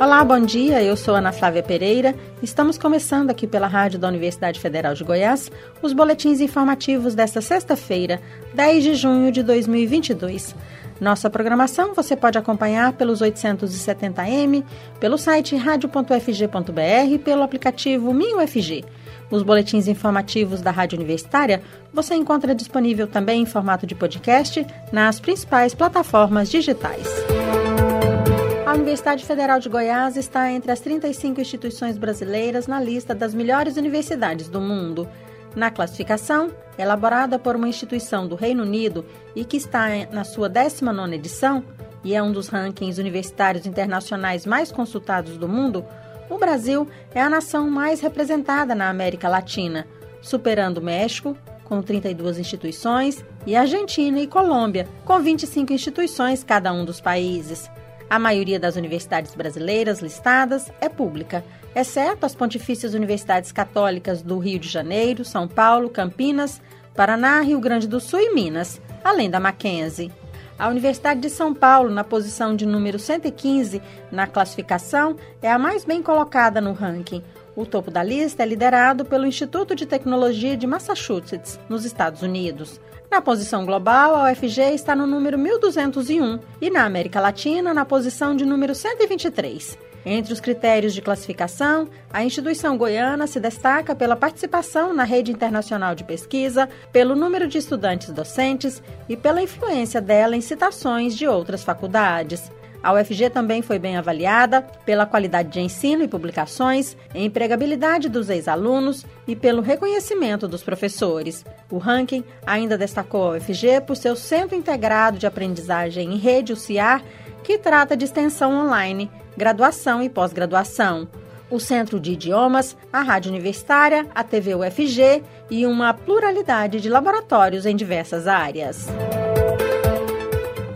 Olá, bom dia. Eu sou Ana Flávia Pereira. Estamos começando aqui pela Rádio da Universidade Federal de Goiás os boletins informativos desta sexta-feira, 10 de junho de 2022. Nossa programação você pode acompanhar pelos 870m, pelo site radio.fg.br e pelo aplicativo MinUFG. Os boletins informativos da Rádio Universitária você encontra disponível também em formato de podcast nas principais plataformas digitais. A Universidade Federal de Goiás está entre as 35 instituições brasileiras na lista das melhores universidades do mundo. Na classificação, elaborada por uma instituição do Reino Unido e que está na sua 19ª edição, e é um dos rankings universitários internacionais mais consultados do mundo, o Brasil é a nação mais representada na América Latina, superando o México, com 32 instituições, e Argentina e Colômbia, com 25 instituições cada um dos países. A maioria das universidades brasileiras listadas é pública, exceto as Pontifícias Universidades Católicas do Rio de Janeiro, São Paulo, Campinas, Paraná, Rio Grande do Sul e Minas, além da Mackenzie. A Universidade de São Paulo, na posição de número 115 na classificação, é a mais bem colocada no ranking. O topo da lista é liderado pelo Instituto de Tecnologia de Massachusetts, nos Estados Unidos. Na posição global, a UFG está no número 1201 e na América Latina na posição de número 123. Entre os critérios de classificação, a instituição goiana se destaca pela participação na rede internacional de pesquisa, pelo número de estudantes docentes e pela influência dela em citações de outras faculdades. A UFG também foi bem avaliada pela qualidade de ensino e publicações, empregabilidade dos ex-alunos e pelo reconhecimento dos professores. O ranking ainda destacou a UFG por seu Centro Integrado de Aprendizagem em Rede, o CIAR, que trata de extensão online, graduação e pós-graduação. O Centro de Idiomas, a Rádio Universitária, a TV UFG e uma pluralidade de laboratórios em diversas áreas.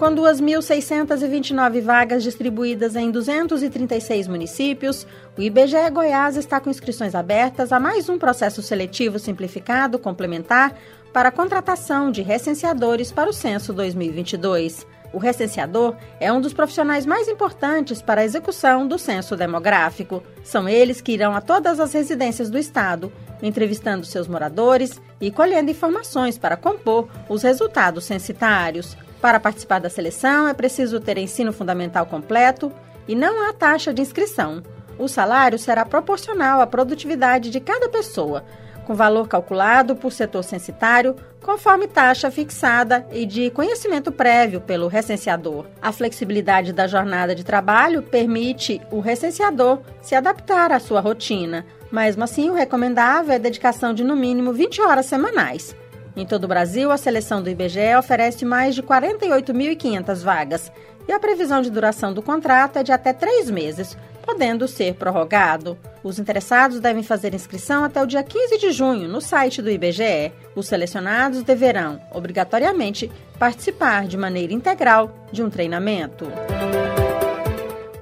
Com 2.629 vagas distribuídas em 236 municípios, o IBGE Goiás está com inscrições abertas a mais um processo seletivo simplificado complementar para a contratação de recenseadores para o censo 2022. O recenseador é um dos profissionais mais importantes para a execução do censo demográfico. São eles que irão a todas as residências do Estado, entrevistando seus moradores e colhendo informações para compor os resultados censitários. Para participar da seleção é preciso ter ensino fundamental completo e não há taxa de inscrição. O salário será proporcional à produtividade de cada pessoa, com valor calculado por setor censitário, conforme taxa fixada e de conhecimento prévio pelo recenseador. A flexibilidade da jornada de trabalho permite o recenseador se adaptar à sua rotina. Mesmo assim, o recomendável é a dedicação de no mínimo 20 horas semanais. Em todo o Brasil, a seleção do IBGE oferece mais de 48.500 vagas e a previsão de duração do contrato é de até três meses, podendo ser prorrogado. Os interessados devem fazer inscrição até o dia 15 de junho no site do IBGE. Os selecionados deverão, obrigatoriamente, participar de maneira integral de um treinamento.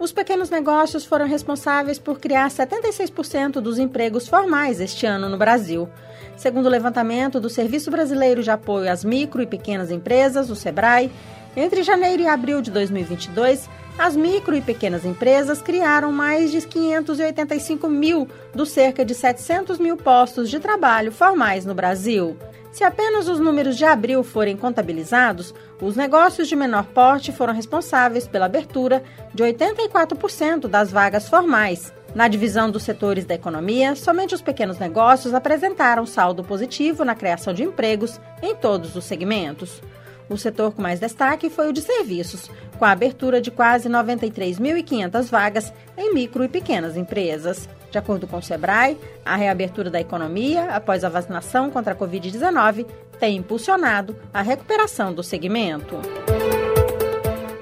Os pequenos negócios foram responsáveis por criar 76% dos empregos formais este ano no Brasil. Segundo o levantamento do Serviço Brasileiro de Apoio às Micro e Pequenas Empresas, o SEBRAE, entre janeiro e abril de 2022, as micro e pequenas empresas criaram mais de 585 mil dos cerca de 700 mil postos de trabalho formais no Brasil. Se apenas os números de abril forem contabilizados, os negócios de menor porte foram responsáveis pela abertura de 84% das vagas formais, na divisão dos setores da economia, somente os pequenos negócios apresentaram saldo positivo na criação de empregos em todos os segmentos. O setor com mais destaque foi o de serviços, com a abertura de quase 93.500 vagas em micro e pequenas empresas. De acordo com o Sebrae, a reabertura da economia após a vacinação contra a Covid-19 tem impulsionado a recuperação do segmento.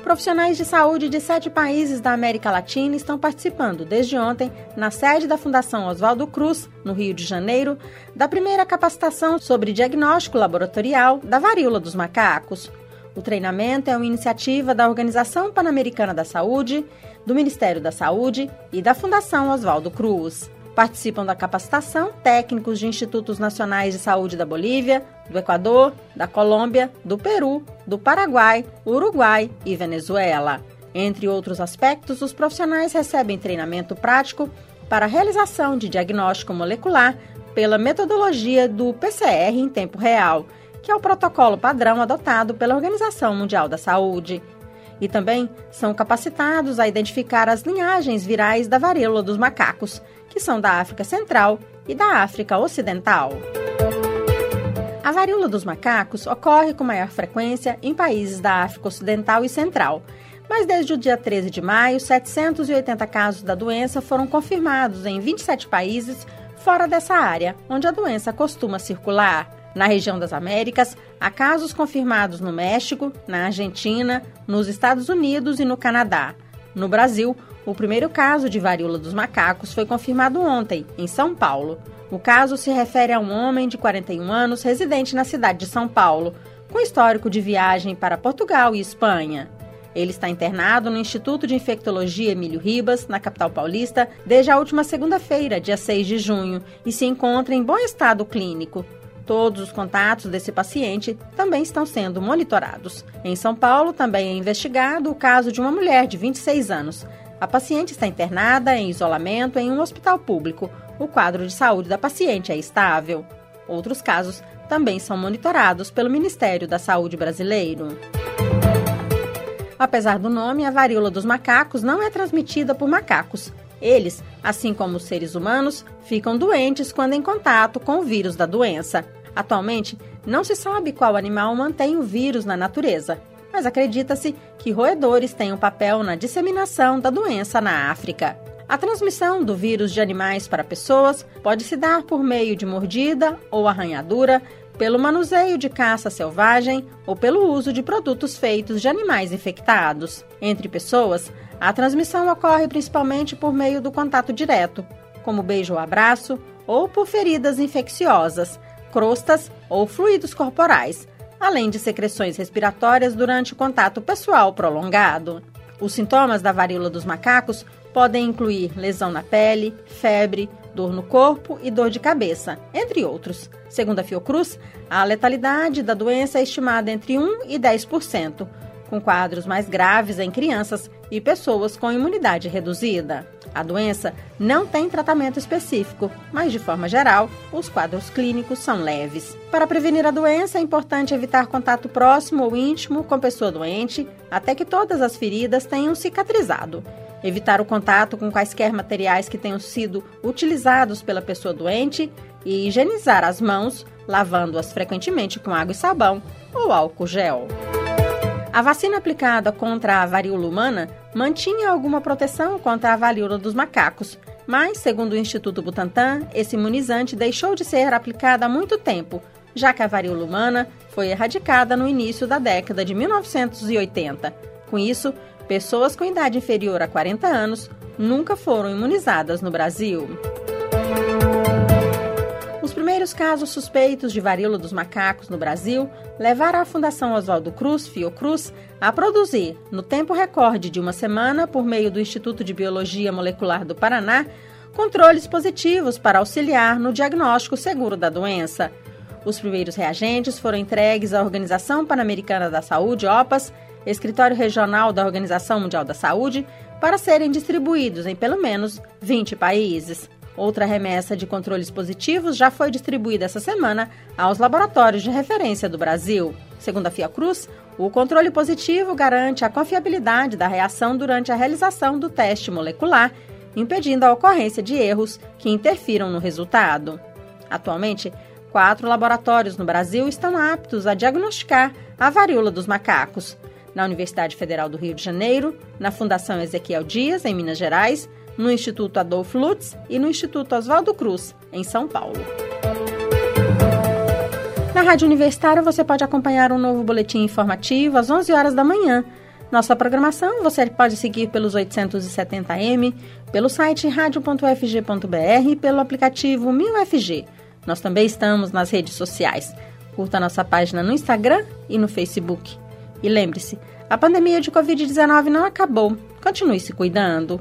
Profissionais de saúde de sete países da América Latina estão participando desde ontem, na sede da Fundação Oswaldo Cruz, no Rio de Janeiro, da primeira capacitação sobre diagnóstico laboratorial da varíola dos macacos. O treinamento é uma iniciativa da Organização Pan-Americana da Saúde, do Ministério da Saúde e da Fundação Oswaldo Cruz. Participam da capacitação técnicos de institutos nacionais de saúde da Bolívia, do Equador, da Colômbia, do Peru, do Paraguai, Uruguai e Venezuela. Entre outros aspectos, os profissionais recebem treinamento prático para a realização de diagnóstico molecular pela metodologia do PCR em tempo real, que é o protocolo padrão adotado pela Organização Mundial da Saúde. E também são capacitados a identificar as linhagens virais da varíola dos macacos, que são da África Central e da África Ocidental. A varíola dos macacos ocorre com maior frequência em países da África Ocidental e Central, mas desde o dia 13 de maio, 780 casos da doença foram confirmados em 27 países fora dessa área, onde a doença costuma circular. Na região das Américas, há casos confirmados no México, na Argentina, nos Estados Unidos e no Canadá. No Brasil, o primeiro caso de varíola dos macacos foi confirmado ontem, em São Paulo. O caso se refere a um homem de 41 anos residente na cidade de São Paulo, com histórico de viagem para Portugal e Espanha. Ele está internado no Instituto de Infectologia Emílio Ribas, na capital paulista, desde a última segunda-feira, dia 6 de junho, e se encontra em bom estado clínico. Todos os contatos desse paciente também estão sendo monitorados. Em São Paulo, também é investigado o caso de uma mulher de 26 anos. A paciente está internada em isolamento em um hospital público. O quadro de saúde da paciente é estável. Outros casos também são monitorados pelo Ministério da Saúde brasileiro. Apesar do nome, a varíola dos macacos não é transmitida por macacos. Eles, assim como os seres humanos, ficam doentes quando em contato com o vírus da doença. Atualmente, não se sabe qual animal mantém o vírus na natureza, mas acredita-se que roedores têm um papel na disseminação da doença na África. A transmissão do vírus de animais para pessoas pode se dar por meio de mordida ou arranhadura, pelo manuseio de caça selvagem ou pelo uso de produtos feitos de animais infectados. Entre pessoas, a transmissão ocorre principalmente por meio do contato direto, como beijo ou abraço, ou por feridas infecciosas, crostas ou fluidos corporais, além de secreções respiratórias durante o contato pessoal prolongado. Os sintomas da varíola dos macacos podem incluir lesão na pele, febre, dor no corpo e dor de cabeça, entre outros. Segundo a Fiocruz, a letalidade da doença é estimada entre 1 e 10%, com quadros mais graves em crianças e pessoas com imunidade reduzida. A doença não tem tratamento específico, mas de forma geral, os quadros clínicos são leves. Para prevenir a doença, é importante evitar contato próximo ou íntimo com pessoa doente, até que todas as feridas tenham cicatrizado evitar o contato com quaisquer materiais que tenham sido utilizados pela pessoa doente e higienizar as mãos, lavando-as frequentemente com água e sabão ou álcool gel. A vacina aplicada contra a varíola humana mantinha alguma proteção contra a varíola dos macacos, mas, segundo o Instituto Butantan, esse imunizante deixou de ser aplicado há muito tempo, já que a varíola humana foi erradicada no início da década de 1980. Com isso, pessoas com idade inferior a 40 anos nunca foram imunizadas no Brasil. Os primeiros casos suspeitos de varíola dos macacos no Brasil levaram a Fundação Oswaldo Cruz, Fiocruz, a produzir, no tempo recorde de uma semana, por meio do Instituto de Biologia Molecular do Paraná, controles positivos para auxiliar no diagnóstico seguro da doença. Os primeiros reagentes foram entregues à Organização Pan-Americana da Saúde, OPAS, escritório regional da Organização Mundial da Saúde, para serem distribuídos em pelo menos 20 países. Outra remessa de controles positivos já foi distribuída essa semana aos laboratórios de referência do Brasil. Segundo a Fiocruz, o controle positivo garante a confiabilidade da reação durante a realização do teste molecular, impedindo a ocorrência de erros que interfiram no resultado. Atualmente, quatro laboratórios no Brasil estão aptos a diagnosticar a varíola dos macacos na Universidade Federal do Rio de Janeiro, na Fundação Ezequiel Dias, em Minas Gerais, no Instituto Adolfo Lutz e no Instituto Oswaldo Cruz, em São Paulo. Na Rádio Universitária você pode acompanhar um novo boletim informativo às 11 horas da manhã. Nossa programação você pode seguir pelos 870m, pelo site radio.fg.br e pelo aplicativo 1000FG. Nós também estamos nas redes sociais. Curta nossa página no Instagram e no Facebook. E lembre-se, a pandemia de Covid-19 não acabou. Continue se cuidando.